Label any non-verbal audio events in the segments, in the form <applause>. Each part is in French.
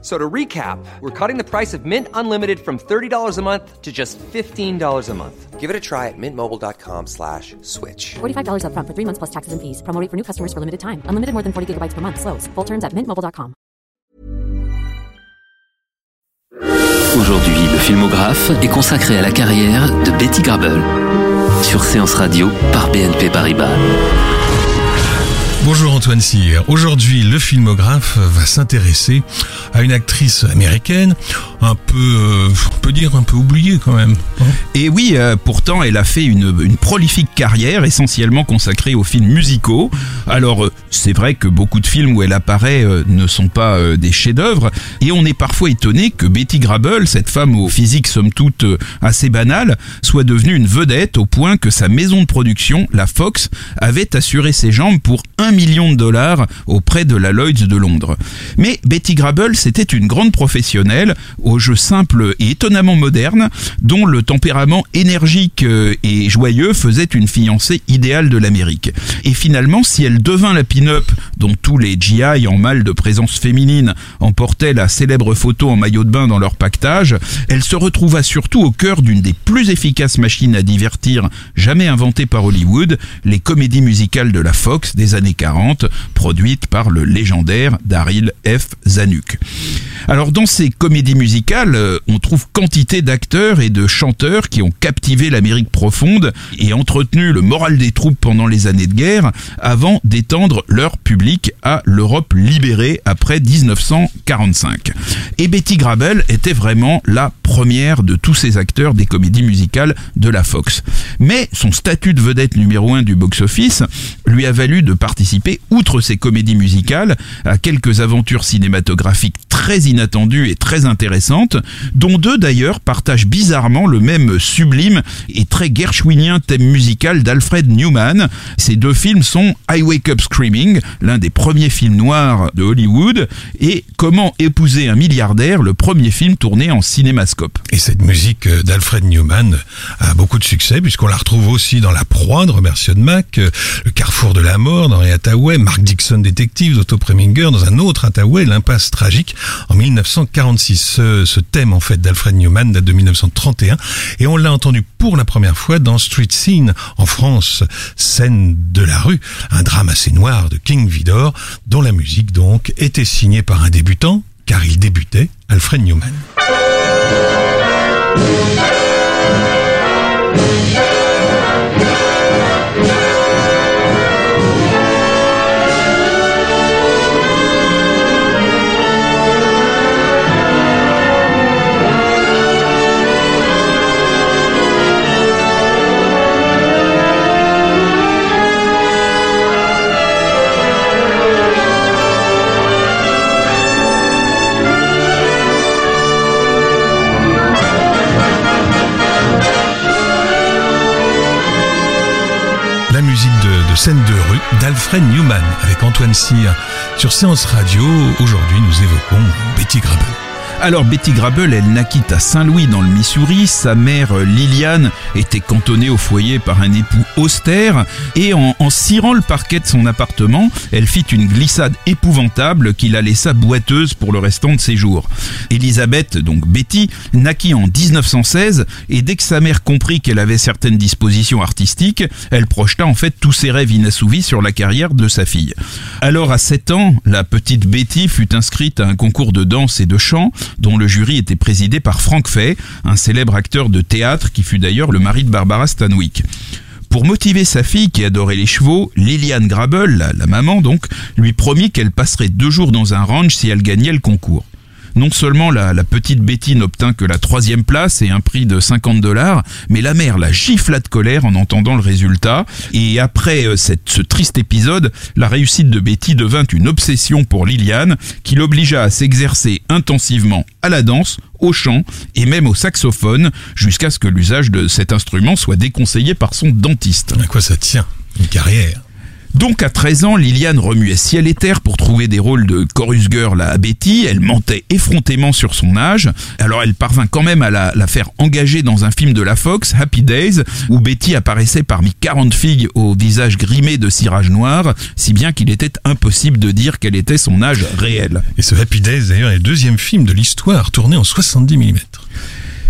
So to recap, we're cutting the price of Mint Unlimited from $30 a month to just $15 a month. Give it a try at mintmobile.com slash switch. $45 upfront for three months plus taxes and fees. Promo rate for new customers for limited time. Unlimited more than 40 gigabytes per month. Slows. Full terms at mintmobile.com. Aujourd'hui, le filmographe est consacré à la carrière de Betty Grable. Sur Séance Radio par BNP Paribas. Bonjour Antoine Cyr. Aujourd'hui, le filmographe va s'intéresser à une actrice américaine, un peu, euh, on peut dire un peu oubliée quand même. Et oui, euh, pourtant, elle a fait une, prolifique carrière essentiellement consacrée aux films musicaux. Alors, euh, c'est vrai que beaucoup de films où elle apparaît euh, ne sont pas des chefs-d'œuvre, et on est parfois étonné que Betty Grable, cette femme au physique somme toute assez banal, soit devenue une vedette au point que sa maison de production, la Fox, avait assuré ses jambes pour un million de dollars auprès de la Lloyds de Londres. Mais Betty Grable, c'était une grande professionnelle au jeu simple et étonnamment moderne, dont le tempérament énergique euh, et joyeux faisait une fiancée idéale de l'Amérique. Et finalement, si elle devint la pin-up dont tous les GI en mal de présence féminine emportaient la célèbre photo en maillot de bain dans leur pactage, elle se retrouva surtout au cœur d'une des plus efficaces machines à divertir jamais inventées par Hollywood, les comédies musicales de la Fox des années 40, produites par le légendaire Daryl F. Zanuck. Alors dans ces comédies musicales, euh, on trouve quantité d'acteurs et de chanteurs qui ont captivé l'Amérique profonde et entretenu le moral des troupes pendant les années de guerre avant d'étendre leur public à l'Europe libérée après 1945. Et Betty Grable était vraiment la première de tous ces acteurs des comédies musicales de la Fox. Mais son statut de vedette numéro un du box-office lui a valu de participer, outre ses comédies musicales, à quelques aventures cinématographiques très inattendues et très intéressantes, dont deux d'ailleurs partagent bizarrement le même sublime et très gershwinien thème musical d'Alfred Newman. Ces deux films sont I Wake Up Screaming, l'un des premiers films noirs de Hollywood, et Comment épouser un milliardaire, le premier film tourné en cinémascope. Et cette musique euh, d'Alfred Newman a beaucoup de succès puisqu'on la retrouve aussi dans La Proie de Robert Mac, euh, Le Carrefour de la Mort d'Henri Hathaway, Mark Dixon Detective d'Otto Preminger, dans un autre Hathaway, L'Impasse Tragique en 1946. Ce, thème en fait d'Alfred Newman date de 1931 et on l'a entendu pour la première fois dans Street Scene en France, scène de la rue, un drame assez noir de King Vidor dont la musique donc était signée par un débutant car il débutait, Alfred Newman. d'Alfred Newman avec Antoine Cyr. Sur Séance Radio, aujourd'hui nous évoquons Betty Grable. Alors Betty Grable, elle naquit à Saint-Louis dans le Missouri. Sa mère euh, Liliane était cantonnée au foyer par un époux austère et en, en cirant le parquet de son appartement, elle fit une glissade épouvantable qui la laissa boiteuse pour le restant de ses jours. Elisabeth, donc Betty, naquit en 1916 et dès que sa mère comprit qu'elle avait certaines dispositions artistiques, elle projeta en fait tous ses rêves inassouvis sur la carrière de sa fille. Alors à 7 ans, la petite Betty fut inscrite à un concours de danse et de chant dont le jury était présidé par Frank Fay, un célèbre acteur de théâtre qui fut d'ailleurs le mari de Barbara Stanwyck. Pour motiver sa fille qui adorait les chevaux, Liliane Grable, la, la maman donc, lui promit qu'elle passerait deux jours dans un ranch si elle gagnait le concours. Non seulement la, petite Betty n'obtint que la troisième place et un prix de 50 dollars, mais la mère la gifla de colère en entendant le résultat. Et après euh, cette, ce triste épisode, la réussite de Betty devint une obsession pour Liliane, qui l'obligea à s'exercer intensivement à la danse, au chant et même au saxophone, jusqu'à ce que l'usage de cet instrument soit déconseillé par son dentiste. À quoi ça tient Une carrière? Donc à 13 ans, Liliane remuait ciel et terre pour trouver des rôles de chorus girl à Betty. Elle mentait effrontément sur son âge. Alors elle parvint quand même à la, faire engager dans un film de la Fox, Happy Days, où Betty apparaissait parmi 40 filles au visage grimé de cirage noir, si bien qu'il était impossible de dire quel était son âge réel. Et ce Happy Days d'ailleurs est le deuxième film de l'histoire tourné en 70 mm.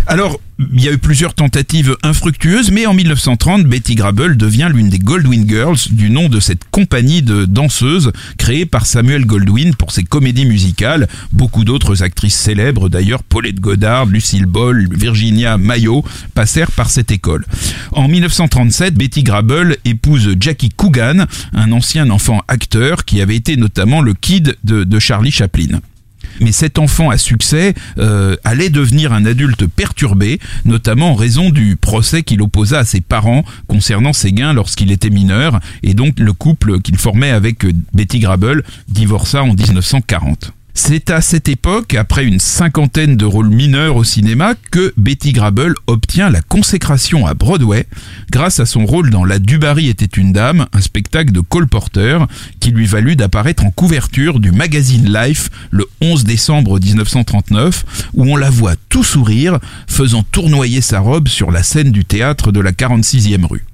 Alors, il y a eu plusieurs tentatives infructueuses, mais en 1930, Betty Grable devient l'une des Goldwyn Girls, du nom de cette compagnie de danseuses créée par Samuel Goldwyn pour ses comédies musicales. Beaucoup d'autres actrices célèbres, d'ailleurs, Paulette Goddard, Lucille Ball, Virginia Mayo, passèrent par cette école. En 1937, Betty Grable épouse Jackie Coogan, un ancien enfant acteur qui avait été notamment le kid de, de Charlie Chaplin mais cet enfant à succès euh, allait devenir un adulte perturbé, notamment en raison du procès qu'il opposa à ses parents concernant ses gains lorsqu'il était mineur, et donc le couple qu'il formait avec Betty Grable divorça en 1940. C'est à cette époque, après une cinquantaine de rôles mineurs au cinéma, que Betty Grable obtient la consécration à Broadway grâce à son rôle dans La Dubarry était une dame, un spectacle de Cole Porter qui lui valut d'apparaître en couverture du magazine Life le 11 décembre 1939 où on la voit tout sourire faisant tournoyer sa robe sur la scène du théâtre de la 46e rue.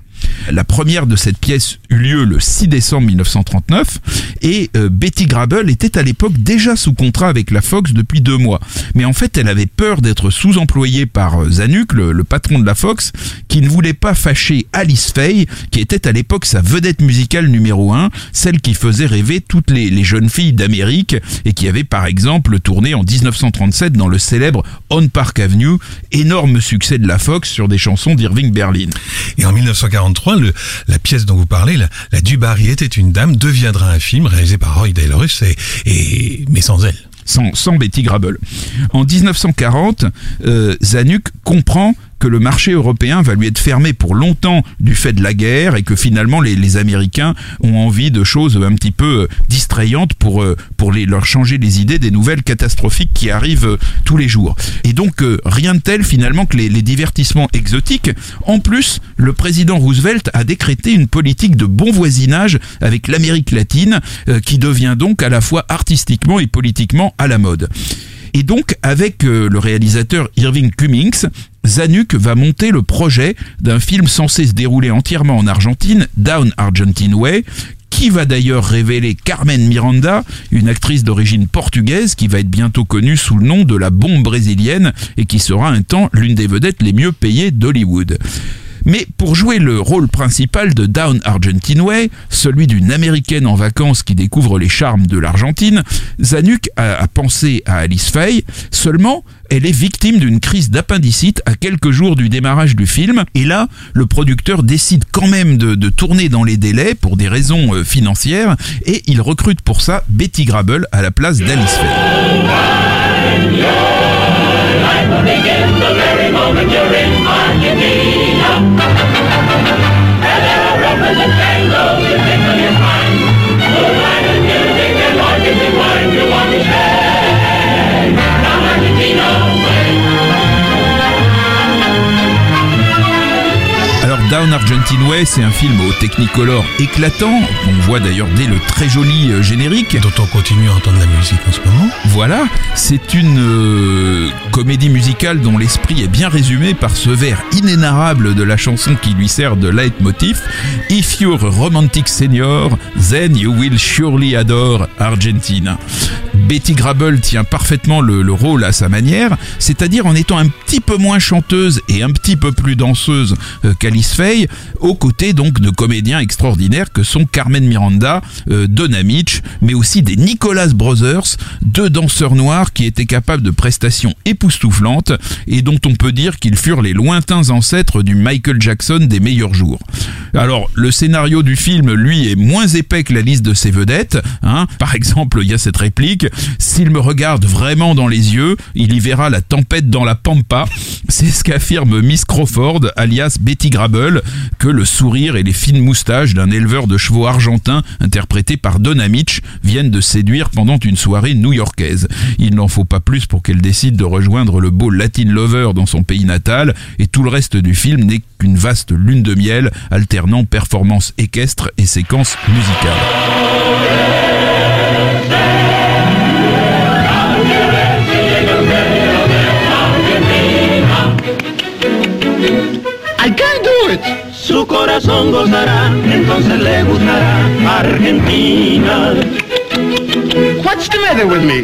La première de cette pièce eut lieu le 6 décembre 1939 et euh, Betty Grable était à l'époque déjà sous contrat avec la Fox depuis deux mois. Mais en fait, elle avait peur d'être sous-employée par euh, Zanuck, le, patron de la Fox, qui ne voulait pas fâcher Alice Faye, qui était à l'époque sa vedette musicale numéro un, celle qui faisait rêver toutes les, les jeunes filles d'Amérique et qui avait par exemple tourné en 1937 dans le célèbre On Park Avenue, énorme succès de la Fox sur des chansons d'Irving Berlin. Et en 1943, le, la pièce dont vous parlez, la, la Dubarry était une dame, deviendra un film réalisé par Roy Dalrus et, mais sans elle. Sans, sans Betty Grable. En 1940, euh, Zanuck comprend que le marché européen va lui être fermé pour longtemps du fait de la guerre et que finalement les, Américains ont envie de choses un petit peu euh, distrayantes pour, euh, pour leur changer les idées des nouvelles catastrophiques qui arrivent euh, tous les jours. Et donc rien de tel finalement que les divertissements exotiques. En plus, le président Roosevelt a décrété une politique de bon voisinage avec l'Amérique latine qui devient donc à la fois artistiquement et politiquement à la mode. Et donc, avec le réalisateur Irving Cummings, Zanuck va monter le projet d'un film censé se dérouler entièrement en Argentine, Down Argentine Way, qui va d'ailleurs révéler Carmen Miranda, une actrice d'origine portugaise qui va être bientôt connue sous le nom de la bombe brésilienne et qui sera un temps l'une des vedettes les mieux payées d'Hollywood. Mais pour jouer le rôle principal de Down Argentine Way, celui d'une américaine en vacances qui découvre les charmes de l'Argentine, Zanuck a, pensé à Alice Faye, seulement elle est victime d'une crise d'appendicite à quelques jours du démarrage du film, et là, le producteur décide quand même de, tourner dans les délais pour des raisons euh, financières, et il recrute pour ça Betty Grable à la place d'Alice Faye. Down Argentine Way, c'est un film au Technicolor éclatant. On voit d'ailleurs dès le très joli euh, générique. Dont on continue à entendre la musique en ce moment. Voilà, c'est une euh, comédie musicale dont l'esprit est bien résumé par ce vers inénarrable de la chanson qui lui sert de leitmotiv. If you're a romantic senior, then you will surely adore Argentina. Betty Grable tient parfaitement le, le rôle à sa manière, c'est-à-dire en étant un petit peu moins chanteuse et un petit peu plus danseuse euh, qu'Alice Faye, aux côtés donc de comédiens extraordinaires que sont Carmen Miranda, euh, Donna Mitch, mais aussi des Nicholas Brothers, deux danseurs noirs qui étaient capables de prestations époustouflantes et dont on peut dire qu'ils furent les lointains ancêtres du Michael Jackson des meilleurs jours. Alors, le scénario du film, lui, est moins épais que la liste de ses vedettes. Hein. Par exemple, il y a cette réplique S'il me regarde vraiment dans les yeux, il y verra la tempête dans la pampa. C'est ce qu'affirme Miss Crawford, alias Betty Grable, que le sourire et les fines moustaches d'un éleveur de chevaux argentin, interprété par Donna Mitch, viennent de séduire pendant une soirée new-yorkaise. Il n'en faut pas plus pour qu'elle décide de rejoindre le beau Latin Lover dans son pays natal, et tout le reste du film n'est qu'une vaste lune de miel, alternant performances équestres et séquences musicales. I can't do it. Su corazón gozará, entonces le gustará Argentina. What's the matter with me?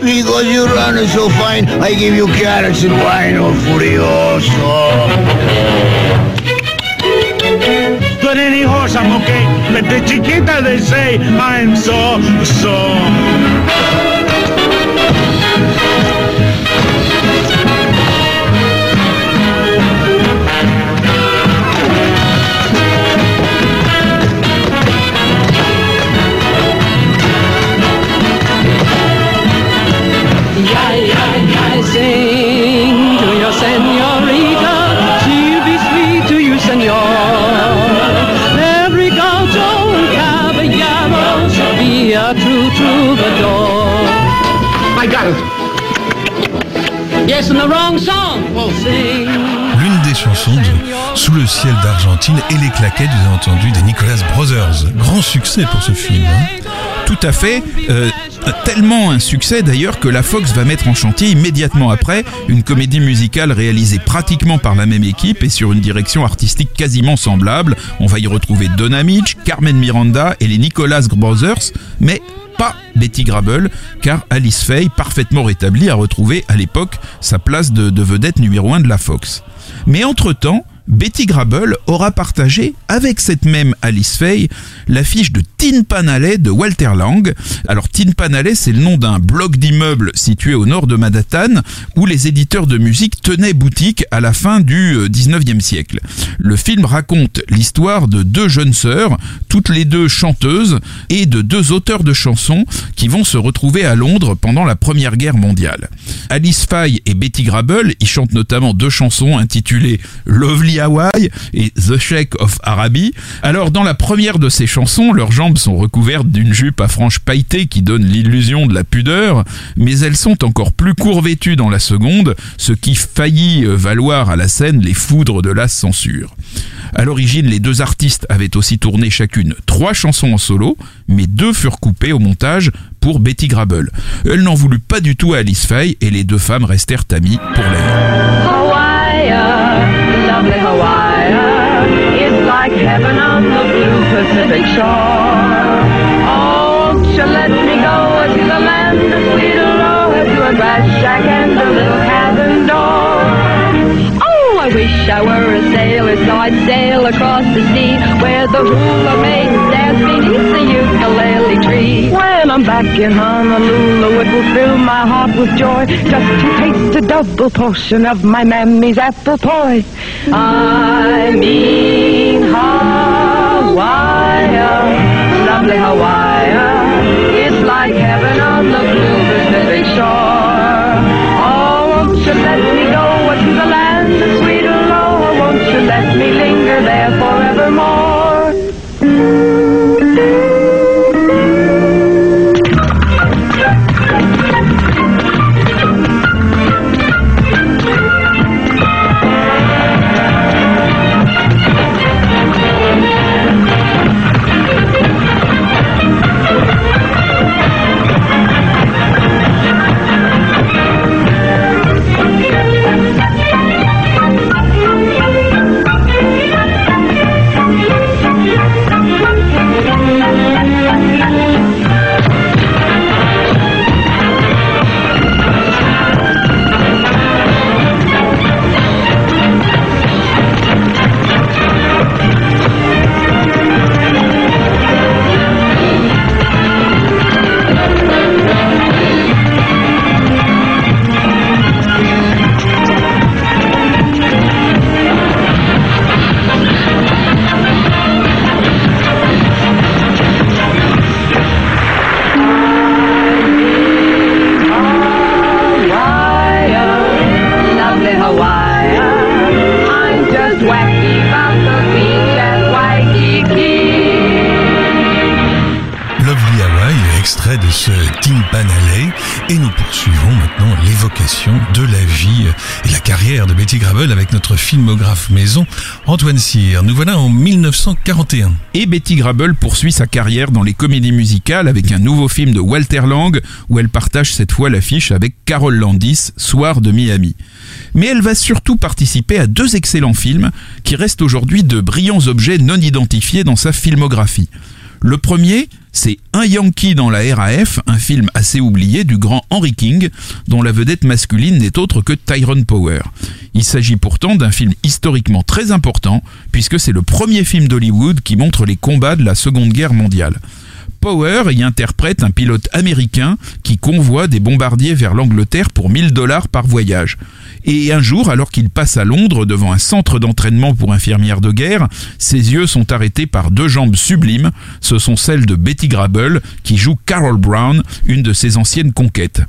Because you're running so fine, I give you carrots and wine, oh furioso. But any horse I'm okay, but the chiquita they say I'm so, so. L'une des chansons de Sous le ciel d'Argentine et les claquettes, vous avez entendu, des Nicolas Brothers. Grand succès pour ce film. hein. Tout à fait. euh, tellement un succès d'ailleurs que la Fox va mettre en chantier immédiatement après une comédie musicale réalisée pratiquement par la même équipe et sur une direction artistique quasiment semblable. On va y retrouver Donna Mitch, Carmen Miranda et les Nicolas Brothers, mais pas Betty Grable, car Alice Faye, parfaitement rétablie, a retrouvé à l'époque sa place de, de vedette numéro 1 de la Fox. Mais entre-temps, Betty Grable aura partagé avec cette même Alice Faye l'affiche de Tin Pan Alley de Walter Lang. Alors Tin Pan Alley, c'est le nom d'un bloc d'immeubles situé au nord de Manhattan où les éditeurs de musique tenaient boutique à la fin du euh, 19e siècle. Le film raconte l'histoire de deux jeunes sœurs, toutes les deux chanteuses, et de deux auteurs de chansons qui vont se retrouver à Londres pendant la Première Guerre mondiale. Alice Faye et Betty Grable y chantent notamment deux chansons intitulées Lovely Hawaii et The Sheikh of Araby. Alors dans la première de ces chansons, leurs jambes sont recouvertes d'une jupe à franges pailletées qui donne l'illusion de la pudeur, mais elles sont encore plus court-vêtues dans la seconde, ce qui faillit euh, valoir à la scène les foudres de la censure. À l'origine, les deux artistes avaient aussi tourné chacune trois chansons en solo, mais deux furent coupées au montage pour Betty Grable. Elle n'en voulut pas du tout à Alice Faye et les deux femmes restèrent amies pour la. Like heaven on the blue Pacific shore. Oh, you let me go to the land of sweet Aloha to a grass shack and a little. Oh, I wish I were a sailor so I'd sail across the sea where the hula maidens dance beneath the ukulele tree. When I'm back in Honolulu, it will fill my heart with joy just to taste a double portion of my mammy's apple pie. I mean Hawaii, lovely Hawaii. It's like heaven on the blue Pacific shore. Oh, won't you let me go to the land of sweet Aloha? Won't you let me linger there forevermore? Antoine Cyr. Nous voilà en 1941. Et Betty Grable poursuit sa carrière dans les comédies musicales avec un nouveau film de Walter Lang où elle partage cette fois l'affiche avec Carol Landis, Soir de Miami. Mais elle va surtout participer à deux excellents films qui restent aujourd'hui de brillants objets non identifiés dans sa filmographie. Le premier, c'est Un Yankee dans la RAF, un film assez oublié du grand Henry King, dont la vedette masculine n'est autre que Tyrone Power. Il s'agit pourtant d'un film historiquement très important, puisque c'est le premier film d'Hollywood qui montre les combats de la Seconde Guerre mondiale. Power y interprète un pilote américain qui convoie des bombardiers vers l'Angleterre pour 1000 dollars par voyage. Et un jour, alors qu'il passe à Londres devant un centre d'entraînement pour infirmières de guerre, ses yeux sont arrêtés par deux jambes sublimes. Ce sont celles de Betty Grable, qui joue Carol Brown, une de ses anciennes conquêtes.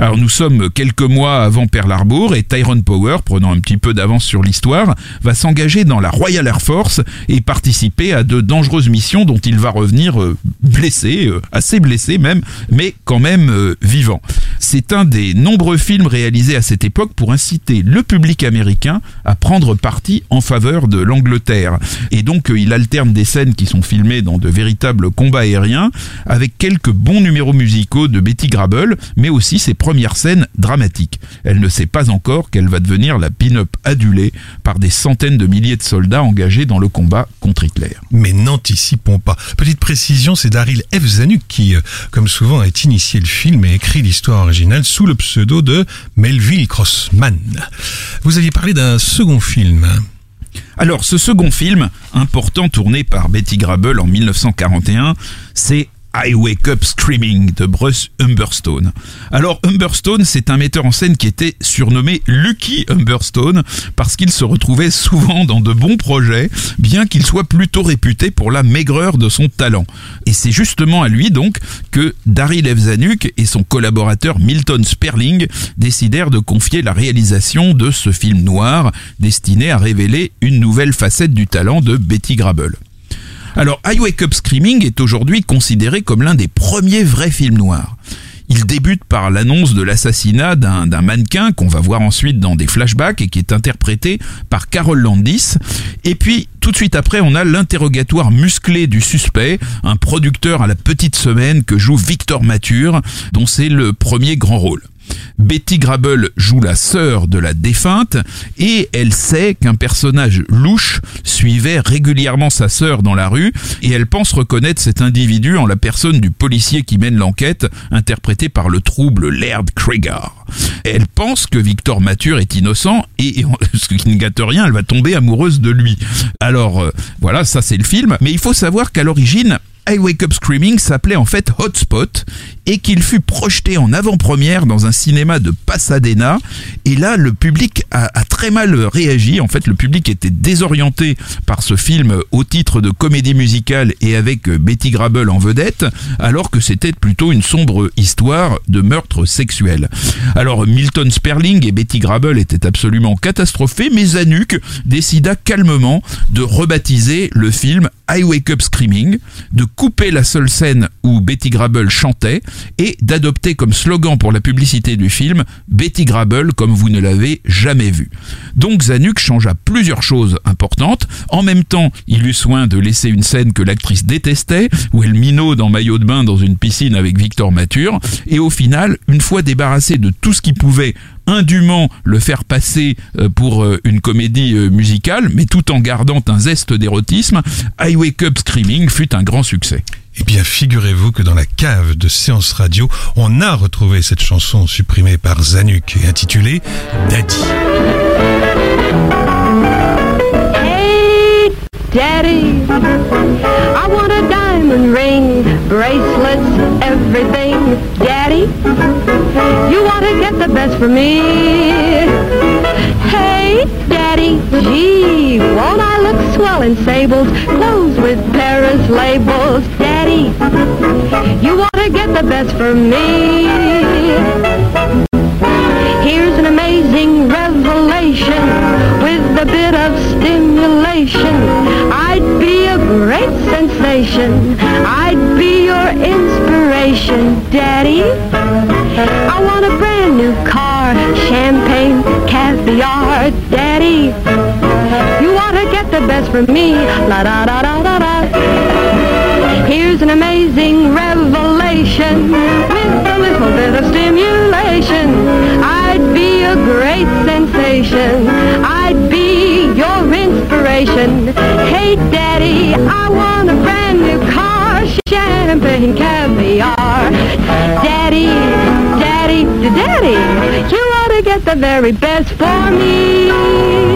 Alors nous sommes quelques mois avant Pearl Harbor et Tyrone Power, prenant un petit peu d'avance sur l'histoire, va s'engager dans la Royal Air Force et participer à de dangereuses missions dont il va revenir euh, blessé, euh, assez blessé même, mais quand même euh, vivant. C'est un des nombreux films réalisés à cette époque pour inciter le public américain à prendre parti en faveur de l'Angleterre. Et donc il alterne des scènes qui sont filmées dans de véritables combats aériens avec quelques bons numéros musicaux de Betty Grable, mais aussi ses première scène dramatique. Elle ne sait pas encore qu'elle va devenir la pin-up adulée par des centaines de milliers de soldats engagés dans le combat contre Hitler. Mais n'anticipons pas. Petite précision, c'est Daryl F. Zanuck qui, euh, comme souvent, a initié le film et écrit l'histoire sous le pseudo de Melville Crossman. Vous aviez parlé d'un second film. Alors, ce second film, important tourné par Betty Grable en 1941, c'est I Wake Up Screaming de Bruce Humberstone. Alors Humberstone, c'est un metteur en scène qui était surnommé Lucky Humberstone parce qu'il se retrouvait souvent dans de bons projets, bien qu'il soit plutôt réputé pour la maigreur de son talent. Et c'est justement à lui donc que Daryl F. Zanuck et son collaborateur Milton Sperling décidèrent de confier la réalisation de ce film noir destiné à révéler une nouvelle facette du talent de Betty Grable. Alors, I Wake Up Screaming est aujourd'hui considéré comme l'un des premiers vrais films noirs. Il débute par l'annonce de l'assassinat d'un mannequin qu'on va voir ensuite dans des flashbacks et qui est interprété par Carol Landis. Et puis, tout de suite après, on a l'interrogatoire musclé du suspect, un producteur à la petite semaine que joue Victor Mature, dont c'est le premier grand rôle. Betty Grable joue la sœur de la défunte et elle sait qu'un personnage louche suivait régulièrement sa sœur dans la rue et elle pense reconnaître cet individu en la personne du policier qui mène l'enquête, interprété par le trouble Laird Krieger. Elle pense que Victor Mature est innocent et, <laughs> ce qui ne gâte rien, elle va tomber amoureuse de lui. Alors euh, voilà, ça c'est le film, mais il faut savoir qu'à l'origine, I Wake Up Screaming s'appelait en fait Hotspot et qu'il fut projeté en avant-première dans un cinéma de Pasadena. Et là, le public a, très mal réagi. En fait, le public était désorienté par ce film au titre de comédie musicale et avec Betty Grable en vedette, alors que c'était plutôt une sombre histoire de meurtre sexuel. Alors, Milton Sperling et Betty Grable étaient absolument catastrophés, mais Zanuck décida calmement de rebaptiser le film I Wake Up Screaming, de couper la seule scène où Betty Grable chantait et d'adopter comme slogan pour la publicité du film Betty Grable comme vous ne l'avez jamais vu. Donc Zanuck changea plusieurs choses importantes. En même temps, il eut soin de laisser une scène que l'actrice détestait, où elle minaude en maillot de bain dans une piscine avec Victor Mature. Et au final, une fois débarrassé de tout ce qui pouvait indûment le faire passer euh, pour euh, une comédie euh, musicale, mais tout en gardant un zeste d'érotisme, I Wake Up Screaming fut un grand succès. Eh bien, figurez-vous que dans la cave de Séance Radio, on a retrouvé cette chanson supprimée par Zanuck et intitulée Daddy. Hey, Daddy, I want a diamond ring, bracelets, everything. Daddy, you want to get the best for me? Hey, Daddy, gee, won't I look swell in sables, clothes with Paris labels. Daddy, you want to get the best for me. Here's an amazing revelation with a bit of stimulation. I'd be a great sensation. I'd be your inspiration, Daddy. I want a brand new car, champagne, caviar, daddy. You ought to get the best from me, la da da da da da. Here's an amazing revelation with a little bit of stimulation. I'd be a great sensation. I'd be your inspiration. Hey, Daddy, I want a brand new car, champagne, caviar. Daddy, Daddy, Daddy, you ought to get the very best for me.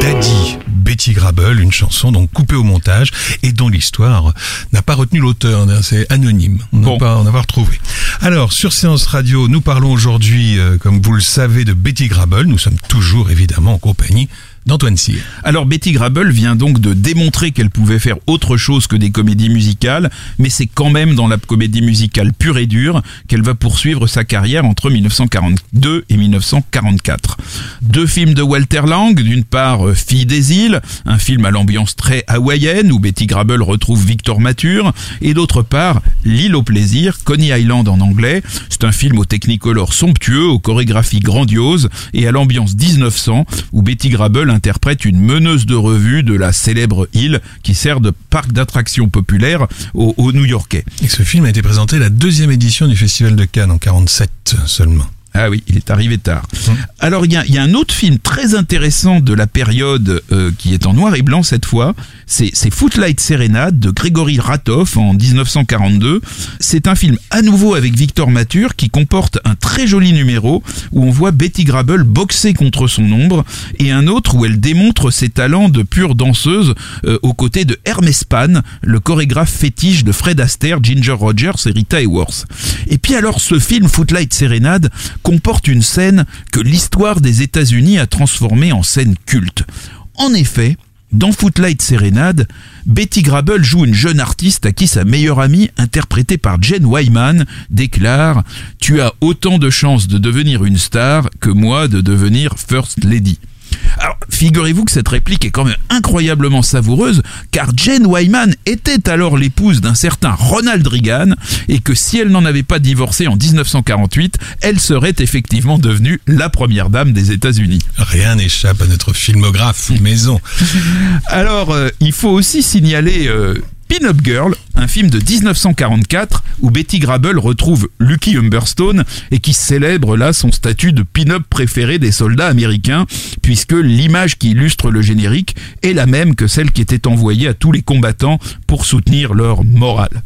Betty Grable, une chanson donc coupée au montage et dont l'histoire n'a pas retenu l'auteur, c'est anonyme, on n'a Bon. pas, on n'a pas retrouvé. Alors sur Séance Radio, nous parlons aujourd'hui, euh, comme vous le savez, de Betty Grable. Nous sommes toujours évidemment en compagnie d'Antoine Cyr. Alors Betty Grable vient donc de démontrer qu'elle pouvait faire autre chose que des comédies musicales, mais c'est quand même dans la comédie musicale pure et dure qu'elle va poursuivre sa carrière entre 1942 et 1944. Deux films de Walter Lang, d'une part euh, Fille des îles, un film à l'ambiance très hawaïenne où Betty Grable retrouve Victor Mature, et d'autre part L'île au plaisir, Coney Island en anglais. C'est un film au technicolor somptueux, aux chorégraphies grandioses et à l'ambiance 1900 où Betty Grable interprète une meneuse de revue de la célèbre île qui sert de parc d'attractions populaire aux, New-Yorkais. Et ce film a été présenté la deuxième édition du Festival de Cannes en 47 seulement. Ah oui, il est arrivé tard. Alors il y a, y a un autre film très intéressant de la période euh, qui est en noir et blanc cette fois. C'est c'est Footlight Serenade de Grégory Ratov en 1942. C'est un film à nouveau avec Victor Mature qui comporte un très joli numéro où on voit Betty Grable boxer contre son ombre et un autre où elle démontre ses talents de pure danseuse euh, aux côtés de Hermes Pan, le chorégraphe fétiche de Fred Astaire, Ginger Rogers et Rita Hayworth. Et puis alors ce film Footlight Serenade comporte une scène que l'histoire des États-Unis a transformée en scène culte. En effet, dans Footlight Serenade, Betty Grable joue une jeune artiste à qui sa meilleure amie, interprétée par Jen Wyman, déclare ⁇ Tu as autant de chances de devenir une star que moi de devenir First Lady ⁇ alors, figurez-vous que cette réplique est quand même incroyablement savoureuse, car Jane Wyman était alors l'épouse d'un certain Ronald Reagan, et que si elle n'en avait pas divorcé en 1948, elle serait effectivement devenue la première dame des États-Unis. Rien n'échappe à notre filmographe maison. <laughs> Alors, euh, il faut aussi signaler euh, Pin-Up Girl, un film de 1944 où Betty Grable retrouve Lucky Humberstone et qui célèbre là son statut de pin-up préféré des soldats américains puisque l'image qui illustre le générique est la même que celle qui était envoyée à tous les combattants pour soutenir leur morale.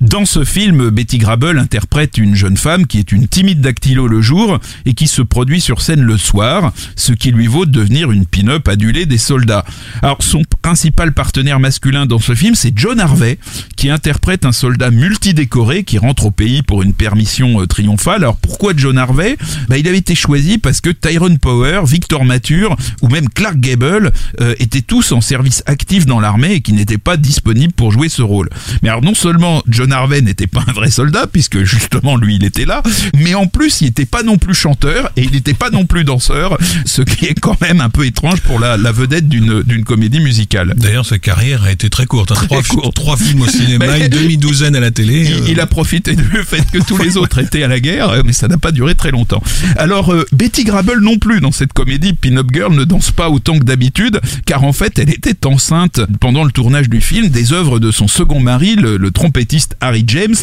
Dans ce film, Betty Grable interprète une jeune femme qui est une timide dactylo le jour et qui se produit sur scène le soir, ce qui lui vaut de devenir une pin-up adulée des soldats. Alors son principal partenaire masculin dans ce film, c'est John Harvey, qui interprète un soldat multidécoré qui rentre au pays pour une permission euh, triomphale. Alors pourquoi John Harvey? Bah, Il avait été choisi parce que Tyrone Power, Victor Mature ou même Clark Gable euh, étaient tous en service actif dans l'armée et qui n'étaient pas disponibles pour jouer ce rôle. Mais alors non seulement John Harvey n'était pas un vrai soldat, puisque justement lui il était là, mais en plus il n'était pas non plus chanteur et il n'était pas non plus danseur, ce qui est quand même un peu étrange pour la, la vedette d'une comédie musicale. D'ailleurs, sa carrière a été très courte. hein. Très trois, courte. trois films au <laughs> cinéma, une demi-douzaine à la télé. Il, euh, il a profité du fait que tous les autres étaient à la guerre, euh, mais ça n'a pas duré très longtemps. Alors, euh, Betty Grable non plus dans cette comédie Pin-Up Girl ne danse pas autant que d'habitude, car en fait, elle était enceinte pendant le tournage du film des œuvres de son second mari, le, le trompettiste Harry James,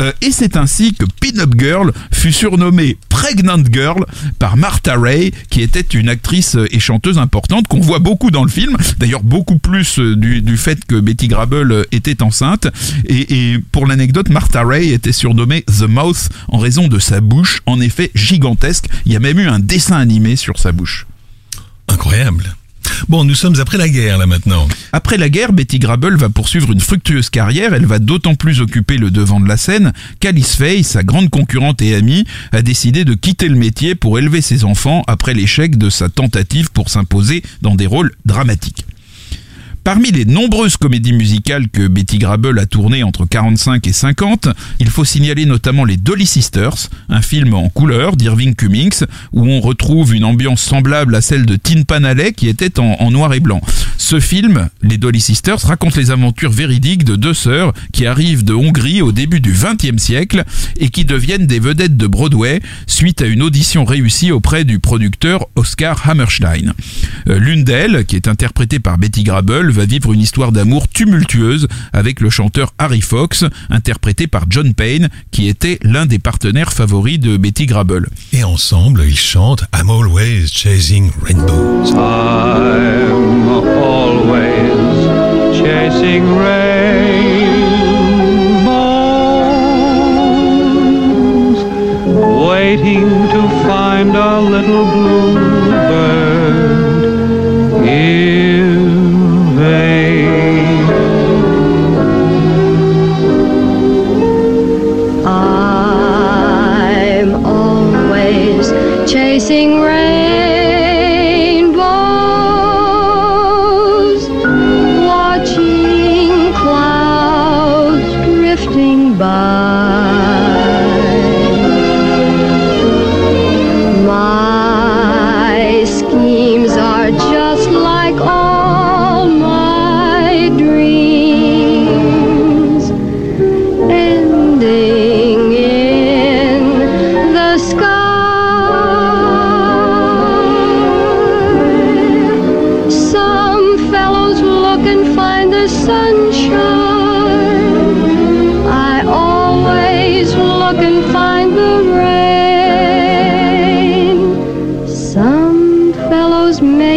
euh, et c'est ainsi que Pin-Up Girl fut surnommée Pregnant Girl par Martha Ray, qui était une actrice euh, et chanteuse importante qu'on voit beaucoup dans le film, d'ailleurs beaucoup plus euh, du, fait que Betty Grable était enceinte. Et, et pour l'anecdote, Martha Ray était surnommée The Mouth en raison de sa bouche, en effet gigantesque. Il y a même eu un dessin animé sur sa bouche. Incroyable. Bon, nous sommes après la guerre là maintenant. Après la guerre, Betty Grable va poursuivre une fructueuse carrière. Elle va d'autant plus occuper le devant de la scène qu'Alice Faye, sa grande concurrente et amie, a décidé de quitter le métier pour élever ses enfants après l'échec de sa tentative pour s'imposer dans des rôles dramatiques. Parmi les nombreuses comédies musicales que Betty Grable a tournées entre 45 et 50, il faut signaler notamment les Dolly Sisters, un film en couleur d'Irving Cummings, où on retrouve une ambiance semblable à celle de Tin Pan Alley qui était en, noir et blanc. Ce film, les Dolly Sisters, raconte les aventures véridiques de deux sœurs qui arrivent de Hongrie au début du XXe siècle et qui deviennent des vedettes de Broadway suite à une audition réussie auprès du producteur Oscar Hammerstein. Euh, L'une d'elles, qui est interprétée par Betty Grable, va vivre une histoire d'amour tumultueuse avec le chanteur Harry Fox, interprété par John Payne, qui était l'un des partenaires favoris de Betty Grable. Et ensemble, ils chantent I'm Always Chasing Rainbows. I'm always chasing rainbows, waiting to find a little bluebird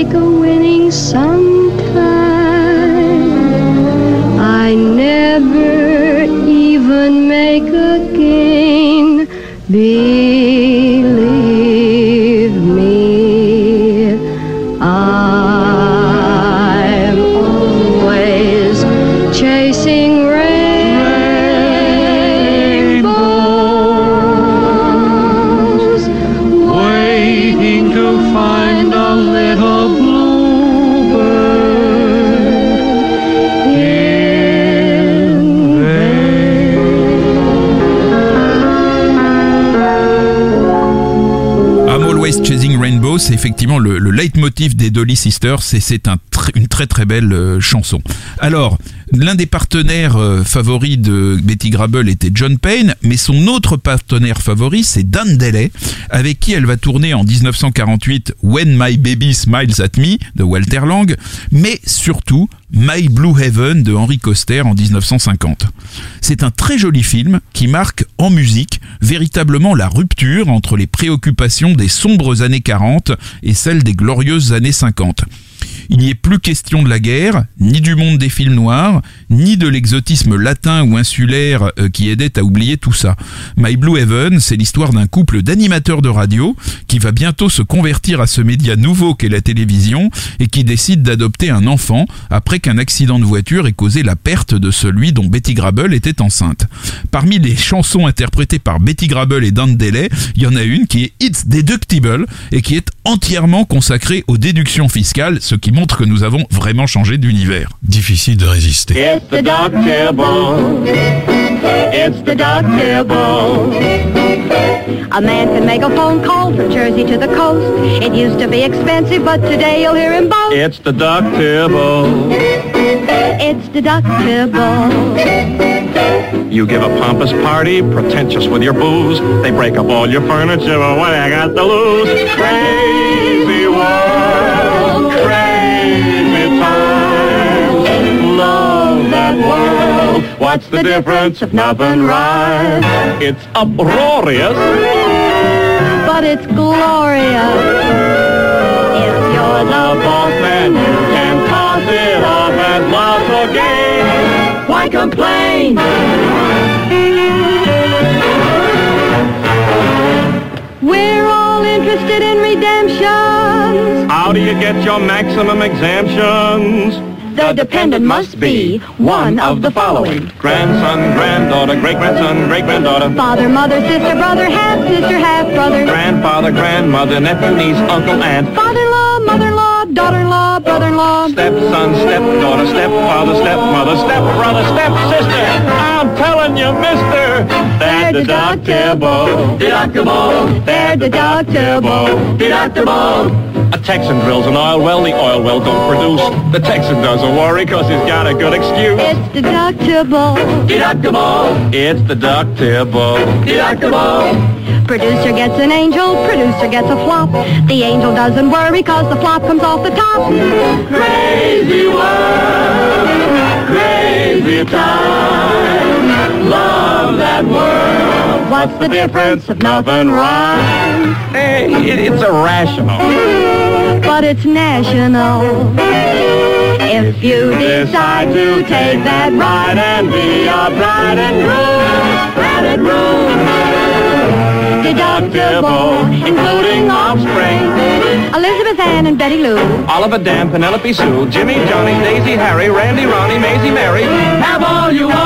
make a winning sometime. I never even make a. Believe Sisters c'est un une très très belle euh, chanson. Alors, l'un des partenaires euh, favoris de Betty Grable était John Payne, mais son autre partenaire favori c'est Dan Deley, avec qui elle va tourner en 1948 When My Baby Smiles at Me de Walter Lang, mais surtout My Blue Heaven de Henry Coster en 1950. C'est un très joli film qui marque en musique véritablement la rupture entre les préoccupations des sombres années 40 et celles des glorieuses années 50. Il n'y est plus question de la guerre, ni du monde des films noirs, ni de l'exotisme latin ou insulaire euh, qui aidait à oublier tout ça. My Blue Heaven, c'est l'histoire d'un couple d'animateurs de radio qui va bientôt se convertir à ce média nouveau qu'est la télévision et qui décide d'adopter un enfant après qu'un accident de voiture ait causé la perte de celui dont Betty Grable était enceinte. Parmi les chansons interprétées par Betty Grable et Dan Deley, il y en a une qui est It's Deductible et qui est entièrement consacrée aux déductions fiscales, ce qui montre que nous avons vraiment changé d'univers. Difficile de résister. It's the deductible. It's deductible. A man can make a phone call from Jersey to the coast. It used to be expensive, but today you'll hear him boast. It's deductible. It's deductible. You give a pompous party, pretentious with your booze. They break up all your furniture. What I got to lose? Crazy world, What's the difference if nothing rhymes? It's uproarious. But it's glorious. If you're the boss man, you can toss it off as lots of gain. Why complain? We're all interested in redemptions. How do you get your maximum exemptions? The dependent must be one of the following. Grandson, granddaughter, great-grandson, great-granddaughter. Father, mother, sister, brother, half sister, half brother. Grandfather, grandmother, nephew, niece, uncle, aunt. Father-in-law, mother-in-law, daughter-in-law, brother-in-law. Stepson, stepdaughter, stepfather, stepmother, stepbrother, stepsister. I'm telling you, mister, they're deductible. Deductible. They're deductible. Deductible. A Texan drills an oil well, the oil well don't produce. The Texan doesn't worry cause he's got a good excuse. It's deductible. Deductible. It's deductible. Deductible. Producer gets an angel, producer gets a flop. The angel doesn't worry cause the flop comes off the top. Crazy world, crazy time. Love that world. What's the difference if nothing rhymes? Hey, it- it's irrational. But it's national. If you decide to take that ride and be a bride and groom, bride and groom, deductible, including offspring, Elizabeth Ann and Betty Lou. Oliver Dan, Penelope Sue, Jimmy, Johnny, Daisy, Harry, Randy, Ronnie, Maisie, Mary. Have all you want.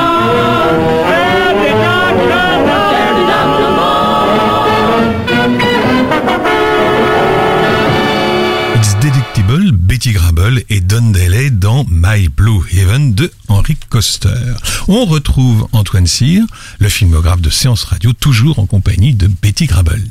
Betty Grable et Don dans My Blue Heaven de Henry Coster. On retrouve Antoine Cyr, le filmographe de Séance Radio, toujours en compagnie de Betty Grable.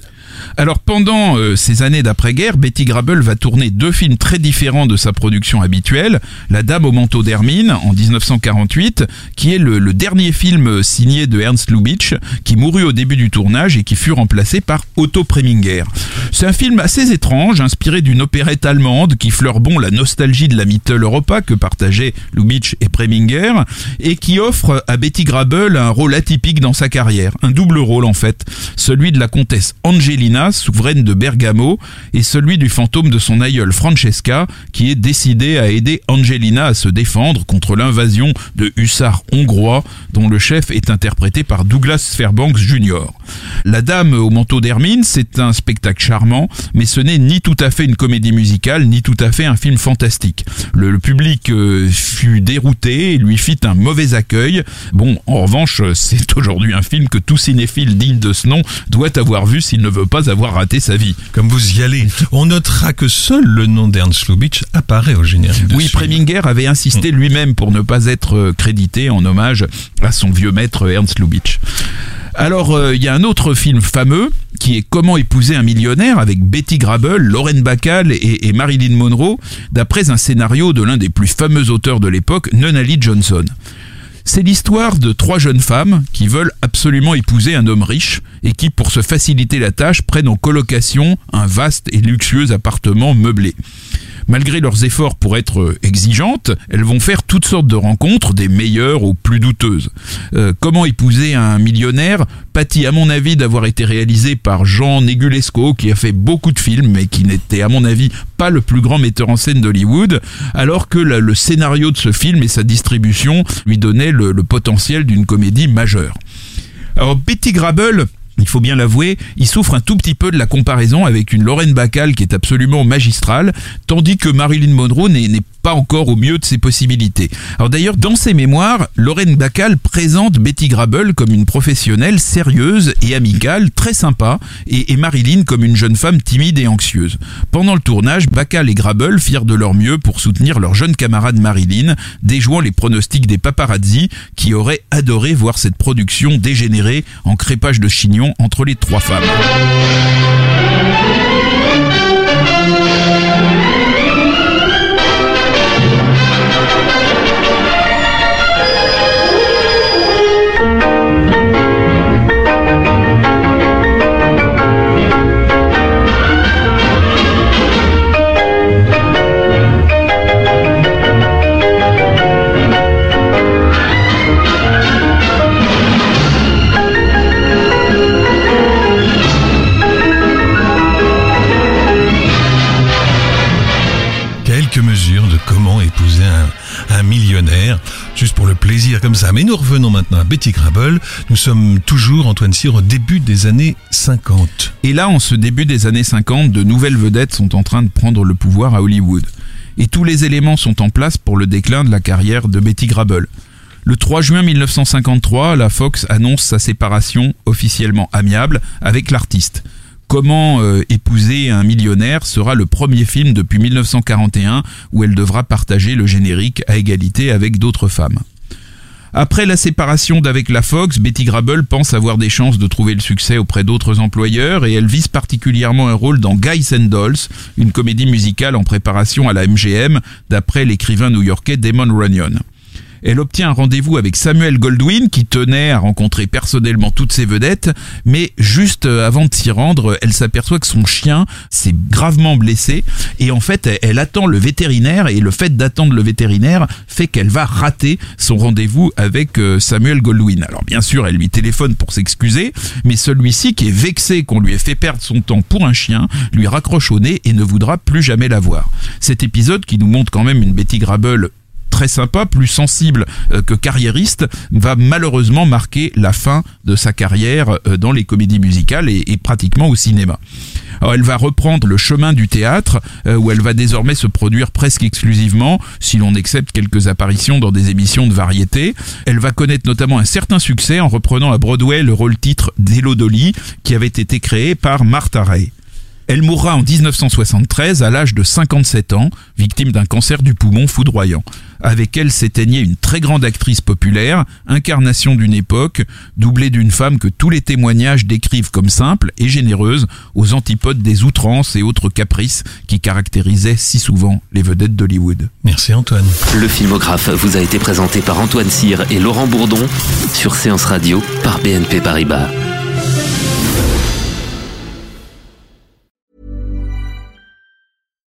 Alors pendant euh, ces années d'après-guerre, Betty Grable va tourner deux films très différents de sa production habituelle. La Dame au manteau d'hermine en 1948, qui est le, le dernier film signé de Ernst Lubitsch, qui mourut au début du tournage et qui fut remplacé par Otto Preminger. C'est un film assez étrange, inspiré d'une opérette allemande qui fleure bon la nostalgie de la Mittel Europa que partageaient Lubitsch et Preminger, et qui offre à Betty Grable un rôle atypique dans sa carrière, un double rôle en fait, celui de la comtesse Angelina, souveraine de Bergamo, et celui du fantôme de son aïeule Francesca, qui est décidé à aider Angelina à se défendre contre l'invasion de hussards hongrois, dont le chef est interprété par Douglas Fairbanks Jr. La Dame au manteau d'hermine, c'est un spectacle charmant, mais ce n'est ni tout à fait une comédie musicale, ni tout à fait un film fantastique. Le, le public euh, fut dérouté et lui fit un mauvais accueil. Bon, en revanche, euh, c'est <laughs> aujourd'hui un film que tout cinéphile digne de ce nom doit avoir vu s'il ne veut pas avoir raté sa vie. Comme vous y allez, on notera que seul le nom d'Ernst Lubitsch apparaît au générique Oui. Preminger avait insisté lui-même pour ne pas être euh, crédité en hommage à son vieux maître Ernst Lubitsch. Alors, euh, il y a un autre film fameux qui est Comment épouser un millionnaire avec Betty Grable, Lauren Bacall et, et Marilyn Monroe, d'après un scénario de l'un des plus fameux auteurs de l'époque, Nunnally Johnson. C'est l'histoire de trois jeunes femmes qui veulent absolument épouser un homme riche et qui, pour se faciliter la tâche, prennent en colocation un vaste et luxueux appartement meublé. Malgré leurs efforts pour être euh, exigeantes, elles vont faire toutes sortes de rencontres, des meilleures aux plus douteuses. Euh, Comment épouser un millionnaire? Pâtit à mon avis d'avoir été réalisé par Jean Negulesco qui a fait beaucoup de films mais qui n'était à mon avis pas le plus grand metteur en scène d'Hollywood alors que le scénario de ce film et sa distribution lui donnaient le, le potentiel d'une comédie majeure. Alors Betty Grable, il faut bien l'avouer, il souffre un tout petit peu de la comparaison avec une Lorraine Bacall qui est absolument magistrale, tandis que Marilyn Monroe n'est pas encore au mieux de ses possibilités. Alors d'ailleurs, dans ses mémoires, Lorraine Bacall présente Betty Grable comme une professionnelle sérieuse et amicale, très sympa, et, Marilyn comme une jeune femme timide et anxieuse. Pendant le tournage, Bacall et Grable firent de leur mieux pour soutenir leur jeune camarade Marilyn, déjouant les pronostics des paparazzi qui auraient adoré voir cette production dégénérer en crépage de chignon entre les trois femmes. Le plaisir comme ça. Mais nous revenons maintenant à Betty Grable. Nous sommes toujours, Antoine Cyr, au début des années 50. Et là, en ce début des années 50, de nouvelles vedettes sont en train de prendre le pouvoir à Hollywood. Et tous les éléments sont en place pour le déclin de la carrière de Betty Grable. Le 3 juin 1953, la Fox annonce sa séparation officiellement amiable avec l'artiste. Comment euh, épouser un millionnaire sera le premier film depuis 1941 où elle devra partager le générique à égalité avec d'autres femmes. Après la séparation d'avec la Fox, Betty Grable pense avoir des chances de trouver le succès auprès d'autres employeurs et elle vise particulièrement un rôle dans Guys and Dolls, une comédie musicale en préparation à la MGM d'après l'écrivain new-yorkais Damon Runyon. Elle obtient un rendez-vous avec Samuel Goldwyn qui tenait à rencontrer personnellement toutes ses vedettes, mais juste euh, avant de s'y rendre, elle s'aperçoit que son chien s'est gravement blessé et en fait elle attend le vétérinaire et le fait d'attendre le vétérinaire fait qu'elle va rater son rendez-vous avec euh, Samuel Goldwyn. Alors bien sûr elle lui téléphone pour s'excuser, mais celui-ci qui est vexé qu'on lui ait fait perdre son temps pour un chien, lui raccroche au nez et ne voudra plus jamais la voir. Cet épisode qui nous montre quand même une Betty Grable très sympa, plus sensible euh, que carriériste, va malheureusement marquer la fin de sa carrière euh, dans les comédies musicales et, pratiquement au cinéma. Alors elle va reprendre le chemin du théâtre euh, où elle va désormais se produire presque exclusivement, si l'on accepte quelques apparitions dans des émissions de variété. Elle va connaître notamment un certain succès en reprenant à Broadway le rôle titre d'Elo Dolly qui avait été créé par Martha Ray. Elle mourra en 1973 à l'âge de 57 ans, victime d'un cancer du poumon foudroyant. Avec elle s'éteignait une très grande actrice populaire, incarnation d'une époque, doublée d'une femme que tous les témoignages décrivent comme simple et généreuse, aux antipodes des outrances et autres caprices qui caractérisaient si souvent les vedettes d'Hollywood. Merci Antoine. Le filmographe vous a été présenté par Antoine Cyr et Laurent Bourdon sur Séance Radio par BNP Paribas.